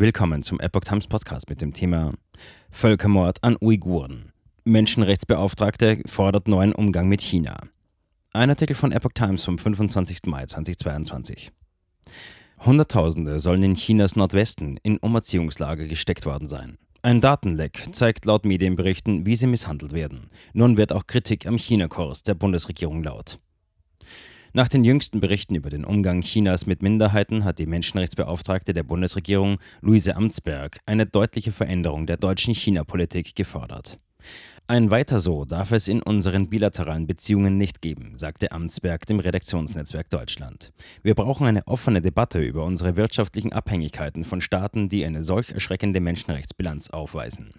Willkommen zum Epoch Times Podcast mit dem Thema Völkermord an Uiguren. Menschenrechtsbeauftragte fordert neuen Umgang mit China. Ein Artikel von Epoch Times vom 25. Mai 2022. Hunderttausende sollen in Chinas Nordwesten in Umerziehungslager gesteckt worden sein. Ein Datenleck zeigt laut Medienberichten, wie sie misshandelt werden. Nun wird auch Kritik am China-Kurs der Bundesregierung laut. Nach den jüngsten Berichten über den Umgang Chinas mit Minderheiten hat die Menschenrechtsbeauftragte der Bundesregierung, Luise Amtsberg, eine deutliche Veränderung der deutschen China-Politik gefordert. Ein Weiter so darf es in unseren bilateralen Beziehungen nicht geben, sagte Amtsberg dem Redaktionsnetzwerk Deutschland. Wir brauchen eine offene Debatte über unsere wirtschaftlichen Abhängigkeiten von Staaten, die eine solch erschreckende Menschenrechtsbilanz aufweisen.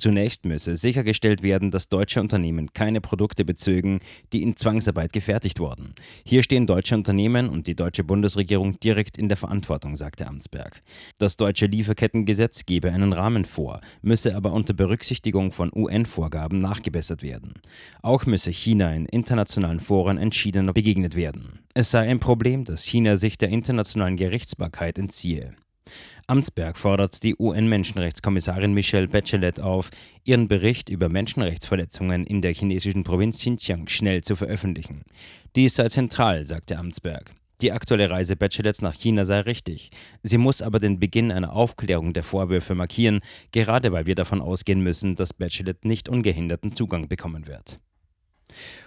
Zunächst müsse sichergestellt werden, dass deutsche Unternehmen keine Produkte bezögen, die in Zwangsarbeit gefertigt wurden. Hier stehen deutsche Unternehmen und die deutsche Bundesregierung direkt in der Verantwortung, sagte Amtsberg. Das deutsche Lieferkettengesetz gebe einen Rahmen vor, müsse aber unter Berücksichtigung von UN-Vorgaben nachgebessert werden. Auch müsse China in internationalen Foren entschiedener begegnet werden. Es sei ein Problem, dass China sich der internationalen Gerichtsbarkeit entziehe. Amtsberg fordert die UN-Menschenrechtskommissarin Michelle Bachelet auf, ihren Bericht über Menschenrechtsverletzungen in der chinesischen Provinz Xinjiang schnell zu veröffentlichen. Dies sei zentral, sagte Amtsberg. Die aktuelle Reise Bachelets nach China sei richtig. Sie muss aber den Beginn einer Aufklärung der Vorwürfe markieren, gerade weil wir davon ausgehen müssen, dass Bachelet nicht ungehinderten Zugang bekommen wird.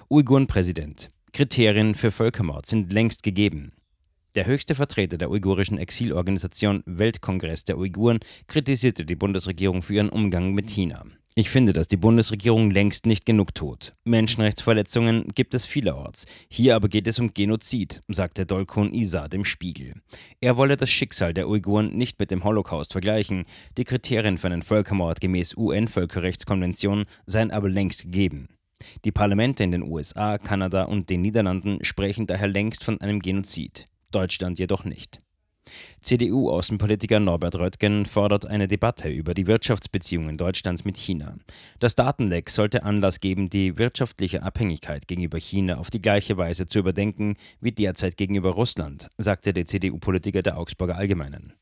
Uiguren-Präsident. Kriterien für Völkermord sind längst gegeben. Der höchste Vertreter der uigurischen Exilorganisation Weltkongress der Uiguren kritisierte die Bundesregierung für ihren Umgang mit China. Ich finde, dass die Bundesregierung längst nicht genug tut. Menschenrechtsverletzungen gibt es vielerorts. Hier aber geht es um Genozid, sagte Dolkun Isa dem Spiegel. Er wolle das Schicksal der Uiguren nicht mit dem Holocaust vergleichen. Die Kriterien für einen Völkermord gemäß UN-Völkerrechtskonvention seien aber längst gegeben. Die Parlamente in den USA, Kanada und den Niederlanden sprechen daher längst von einem Genozid. Deutschland jedoch nicht. CDU-Außenpolitiker Norbert Röttgen fordert eine Debatte über die Wirtschaftsbeziehungen Deutschlands mit China. Das Datenleck sollte Anlass geben, die wirtschaftliche Abhängigkeit gegenüber China auf die gleiche Weise zu überdenken wie derzeit gegenüber Russland, sagte der CDU-Politiker der Augsburger Allgemeinen.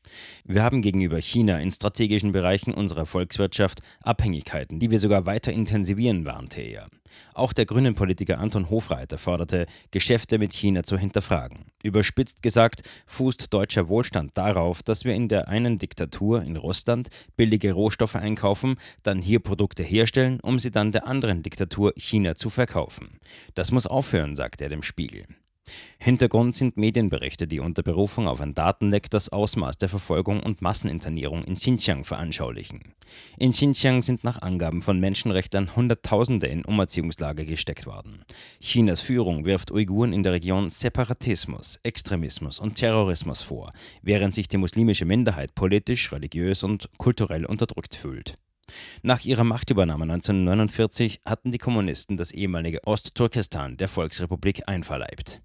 Wir haben gegenüber China in strategischen Bereichen unserer Volkswirtschaft Abhängigkeiten, die wir sogar weiter intensivieren, warnte er. Auch der grünen Politiker Anton Hofreiter forderte, Geschäfte mit China zu hinterfragen. Überspitzt gesagt, fußt deutscher Wohlstand darauf, dass wir in der einen Diktatur in Russland billige Rohstoffe einkaufen, dann hier Produkte herstellen, um sie dann der anderen Diktatur China zu verkaufen. Das muss aufhören, sagte er dem Spiegel. Hintergrund sind Medienberichte, die unter Berufung auf ein Datenleck das Ausmaß der Verfolgung und Masseninternierung in Xinjiang veranschaulichen. In Xinjiang sind nach Angaben von Menschenrechtern Hunderttausende in Umerziehungslager gesteckt worden. Chinas Führung wirft Uiguren in der Region Separatismus, Extremismus und Terrorismus vor, während sich die muslimische Minderheit politisch, religiös und kulturell unterdrückt fühlt. Nach ihrer Machtübernahme 1949 hatten die Kommunisten das ehemalige Ostturkestan der Volksrepublik einverleibt.